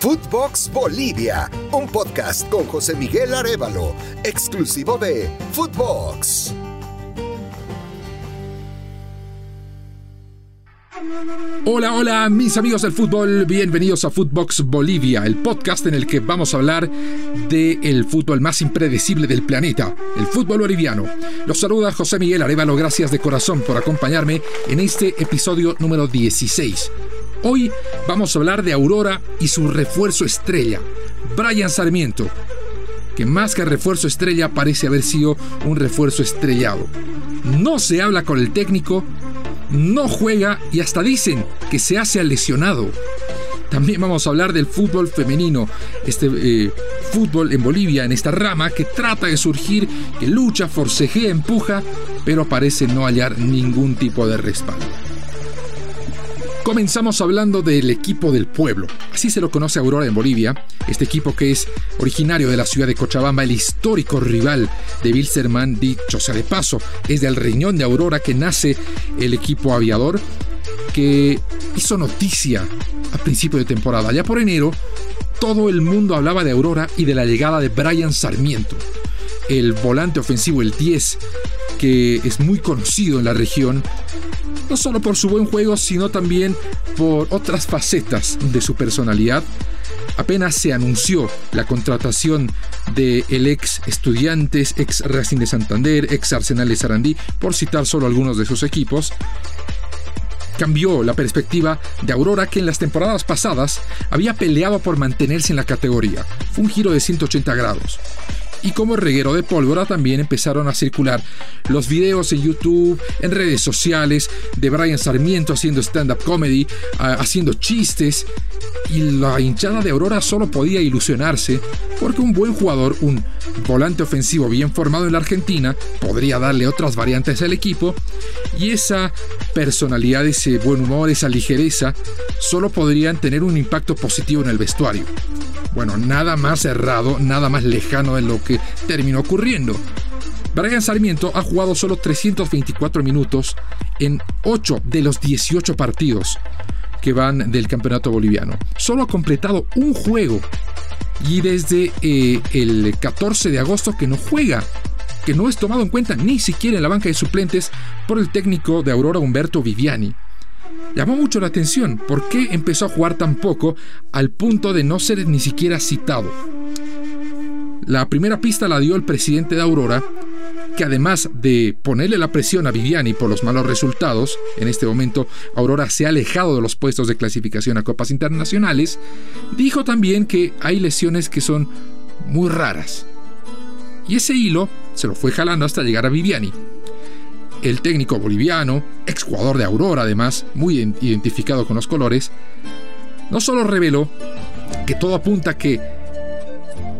Footbox Bolivia, un podcast con José Miguel Arevalo, exclusivo de Footbox. Hola, hola, mis amigos del fútbol, bienvenidos a Footbox Bolivia, el podcast en el que vamos a hablar del fútbol más impredecible del planeta, el fútbol boliviano. Los saluda José Miguel Arevalo, gracias de corazón por acompañarme en este episodio número 16. Hoy vamos a hablar de Aurora y su refuerzo estrella, Brian Sarmiento, que más que refuerzo estrella parece haber sido un refuerzo estrellado. No se habla con el técnico no juega y hasta dicen que se hace lesionado. También vamos a hablar del fútbol femenino, este eh, fútbol en Bolivia, en esta rama que trata de surgir, que lucha, forcejea, empuja, pero parece no hallar ningún tipo de respaldo. Comenzamos hablando del equipo del pueblo. Así se lo conoce Aurora en Bolivia. Este equipo que es originario de la ciudad de Cochabamba, el histórico rival de Wilserman, dicho sea de paso, es del riñón de Aurora que nace el equipo aviador que hizo noticia a principio de temporada. Ya por enero, todo el mundo hablaba de Aurora y de la llegada de Brian Sarmiento, el volante ofensivo, el 10, que es muy conocido en la región no solo por su buen juego, sino también por otras facetas de su personalidad. Apenas se anunció la contratación el ex Estudiantes, ex Racing de Santander, ex Arsenal de Sarandí, por citar solo algunos de sus equipos, cambió la perspectiva de Aurora que en las temporadas pasadas había peleado por mantenerse en la categoría. Fue un giro de 180 grados y como reguero de pólvora también empezaron a circular los videos en YouTube, en redes sociales de Brian Sarmiento haciendo stand-up comedy, haciendo chistes y la hinchada de Aurora solo podía ilusionarse porque un buen jugador, un volante ofensivo bien formado en la Argentina, podría darle otras variantes al equipo y esa personalidad, ese buen humor, esa ligereza, solo podrían tener un impacto positivo en el vestuario. Bueno, nada más cerrado, nada más lejano de lo que terminó ocurriendo. Brian Sarmiento ha jugado solo 324 minutos en 8 de los 18 partidos que van del campeonato boliviano. Solo ha completado un juego y desde eh, el 14 de agosto que no juega, que no es tomado en cuenta ni siquiera en la banca de suplentes por el técnico de Aurora Humberto Viviani llamó mucho la atención. ¿Por qué empezó a jugar tan poco al punto de no ser ni siquiera citado? La primera pista la dio el presidente de Aurora, que además de ponerle la presión a Viviani por los malos resultados, en este momento Aurora se ha alejado de los puestos de clasificación a copas internacionales, dijo también que hay lesiones que son muy raras. Y ese hilo se lo fue jalando hasta llegar a Viviani. El técnico boliviano, exjugador de Aurora además, muy identificado con los colores, no solo reveló que todo apunta que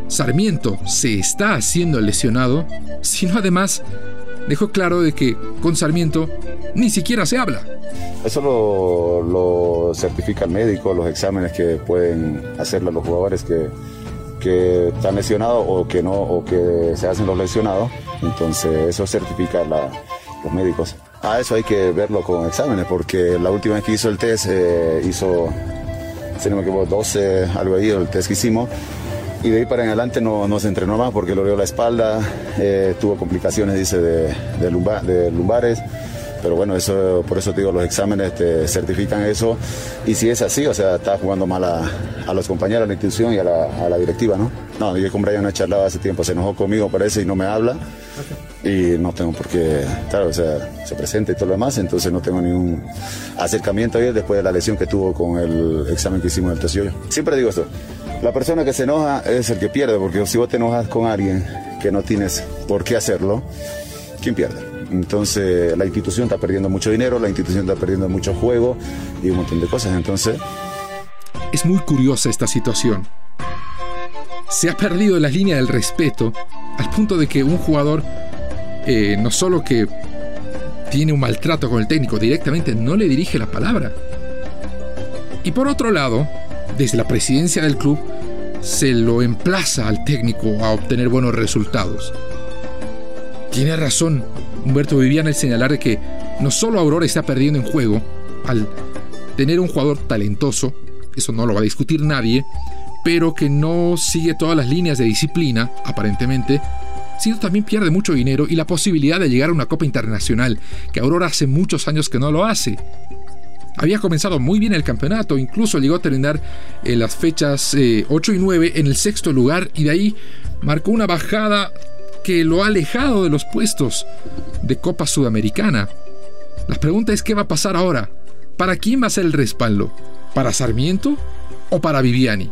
Sarmiento se está haciendo lesionado, sino además dejó claro de que con Sarmiento ni siquiera se habla. Eso lo, lo certifica el médico, los exámenes que pueden hacerle a los jugadores que, que están lesionados o que no, o que se hacen los lesionados. Entonces eso certifica la, los médicos. A eso hay que verlo con exámenes, porque la última vez que hizo el test, eh, hizo, si no me equivoco, 12, algo ahí, el test que hicimos, y de ahí para adelante no, no se entrenó más porque lo dio la espalda, eh, tuvo complicaciones, dice, de, de, lumbares pero bueno, eso por eso te digo, los exámenes te certifican eso. Y si es así, o sea, está jugando mal a, los compañeros, a la institución y a la, directiva, ¿no? No, yo con Brian no he charlado hace tiempo, se enojó conmigo, parece, y no me habla. Y no tengo por qué, claro, o sea, se presenta y todo lo demás, entonces no tengo ningún acercamiento a después de la lesión que tuvo con el examen que hicimos del yo Siempre digo esto, la persona que se enoja es el que pierde, porque si vos te enojas con alguien que no tienes por qué hacerlo, ¿quién pierde? Entonces la institución está perdiendo mucho dinero, la institución está perdiendo mucho juego y un montón de cosas. Entonces... Es muy curiosa esta situación. Se ha perdido la línea del respeto al punto de que un jugador eh, no solo que tiene un maltrato con el técnico, directamente no le dirige la palabra. Y por otro lado, desde la presidencia del club, se lo emplaza al técnico a obtener buenos resultados. Tiene razón Humberto Viviana al señalar que no solo Aurora está perdiendo en juego al tener un jugador talentoso, eso no lo va a discutir nadie, pero que no sigue todas las líneas de disciplina, aparentemente, sino también pierde mucho dinero y la posibilidad de llegar a una Copa Internacional, que Aurora hace muchos años que no lo hace. Había comenzado muy bien el campeonato, incluso llegó a terminar en las fechas 8 eh, y 9 en el sexto lugar y de ahí marcó una bajada que lo ha alejado de los puestos de Copa Sudamericana. La pregunta es qué va a pasar ahora. ¿Para quién va a ser el respaldo? ¿Para Sarmiento o para Viviani?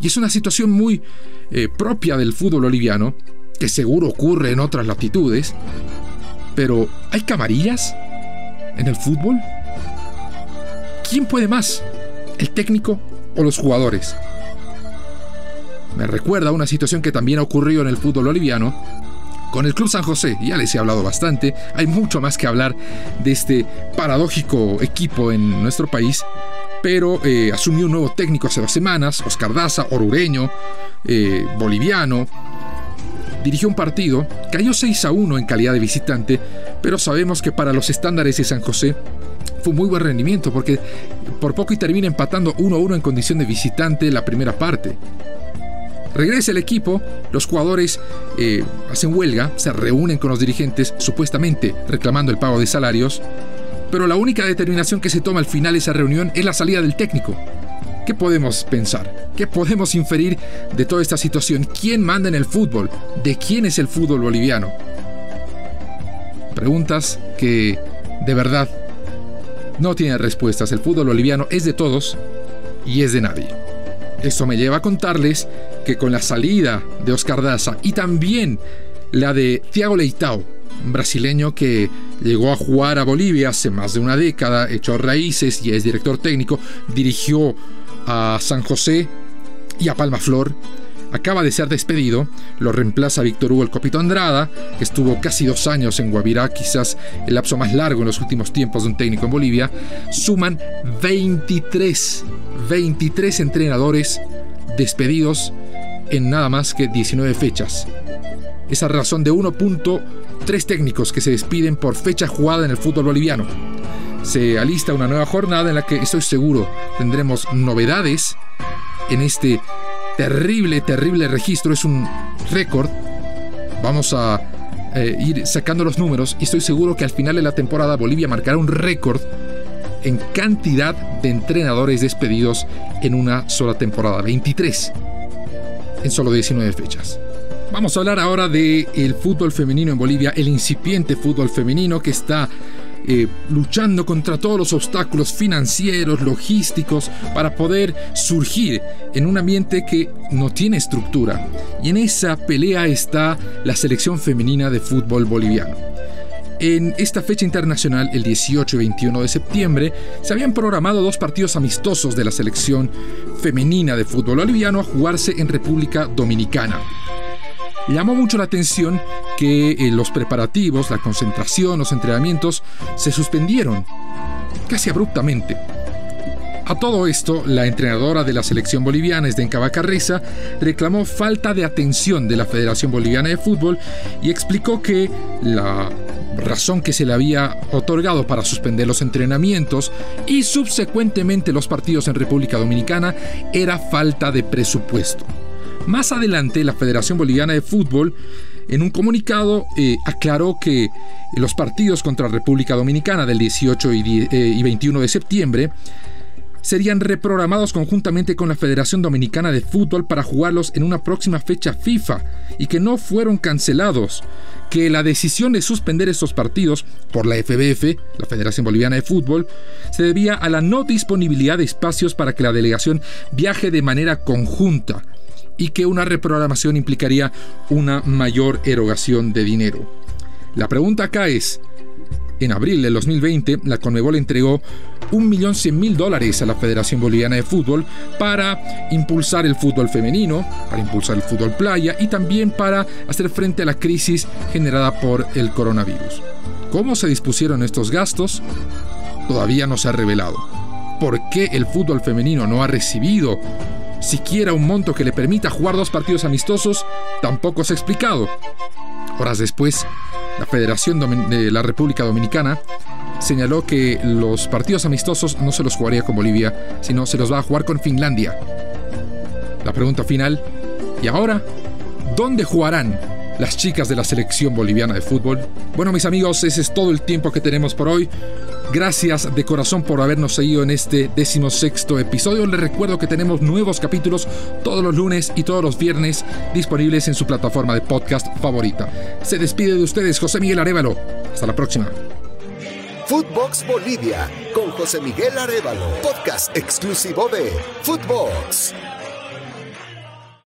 Y es una situación muy eh, propia del fútbol boliviano, que seguro ocurre en otras latitudes, pero ¿hay camarillas en el fútbol? ¿Quién puede más? ¿El técnico o los jugadores? Me recuerda una situación que también ha ocurrido en el fútbol boliviano con el Club San José. Ya les he hablado bastante, hay mucho más que hablar de este paradójico equipo en nuestro país pero eh, asumió un nuevo técnico hace dos semanas, Oscar Daza, orureño, eh, boliviano. Dirigió un partido, cayó 6 a 1 en calidad de visitante, pero sabemos que para los estándares de San José fue muy buen rendimiento porque por poco y termina empatando 1 a 1 en condición de visitante la primera parte. Regresa el equipo, los jugadores eh, hacen huelga, se reúnen con los dirigentes supuestamente reclamando el pago de salarios pero la única determinación que se toma al final de esa reunión es la salida del técnico. ¿Qué podemos pensar? ¿Qué podemos inferir de toda esta situación? ¿Quién manda en el fútbol? ¿De quién es el fútbol boliviano? Preguntas que, de verdad, no tienen respuestas. El fútbol boliviano es de todos y es de nadie. Esto me lleva a contarles que con la salida de Oscar Daza y también la de Thiago Leitao, un brasileño que llegó a jugar a Bolivia hace más de una década, echó raíces y es director técnico, dirigió a San José y a Palma Flor. Acaba de ser despedido, lo reemplaza Víctor Hugo el Copito Andrada, que estuvo casi dos años en Guavirá, quizás el lapso más largo en los últimos tiempos de un técnico en Bolivia. Suman 23, 23 entrenadores despedidos en nada más que 19 fechas. Esa razón de 1.3 técnicos que se despiden por fecha jugada en el fútbol boliviano. Se alista una nueva jornada en la que estoy seguro tendremos novedades en este terrible, terrible registro. Es un récord. Vamos a eh, ir sacando los números y estoy seguro que al final de la temporada Bolivia marcará un récord en cantidad de entrenadores despedidos en una sola temporada. 23 en solo 19 fechas. Vamos a hablar ahora del el fútbol femenino en Bolivia, el incipiente fútbol femenino que está eh, luchando contra todos los obstáculos financieros, logísticos, para poder surgir en un ambiente que no tiene estructura. Y en esa pelea está la selección femenina de fútbol boliviano. En esta fecha internacional, el 18 y 21 de septiembre, se habían programado dos partidos amistosos de la selección femenina de fútbol boliviano a jugarse en República Dominicana. Llamó mucho la atención que eh, los preparativos, la concentración, los entrenamientos se suspendieron casi abruptamente. A todo esto, la entrenadora de la selección boliviana, Esdenka Bacarreza, reclamó falta de atención de la Federación Boliviana de Fútbol y explicó que la razón que se le había otorgado para suspender los entrenamientos y subsecuentemente los partidos en República Dominicana era falta de presupuesto. Más adelante, la Federación Boliviana de Fútbol, en un comunicado, eh, aclaró que los partidos contra República Dominicana del 18 y, 21 eh, de septiembre serían reprogramados conjuntamente con la Federación Dominicana de Fútbol para jugarlos en una próxima fecha FIFA y que no fueron cancelados, que la decisión de suspender estos partidos por la FBF, la Federación Boliviana de Fútbol, se debía a la no disponibilidad de espacios para que la delegación viaje de manera conjunta y que una reprogramación implicaría una mayor erogación de dinero. La pregunta acá es, en abril del 2020, la Conmebol entregó 1.100.000 dólares a la Federación Boliviana de Fútbol para impulsar el fútbol femenino, para impulsar el fútbol playa y también para hacer frente a la crisis generada por el coronavirus. ¿Cómo se dispusieron estos gastos? Todavía no se ha revelado. ¿Por qué el fútbol femenino no ha recibido siquiera un monto que le permita jugar dos partidos amistosos, tampoco ha explicado. Horas después, la Federación de la República Dominicana señaló que los partidos amistosos no se los jugaría con Bolivia, sino se los va a jugar con Finlandia. La pregunta final, ¿y ahora? ¿Dónde jugarán las chicas de la selección boliviana de fútbol. Bueno, mis amigos, ese es todo el tiempo que tenemos por hoy. Gracias de corazón por habernos seguido en este decimosexto episodio. Les recuerdo que tenemos nuevos capítulos todos los lunes y todos los viernes disponibles en su plataforma de podcast favorita. Se despide de ustedes José Miguel Arevalo. Hasta la próxima. Footbox Bolivia con José Miguel Arevalo, podcast exclusivo de Footbox.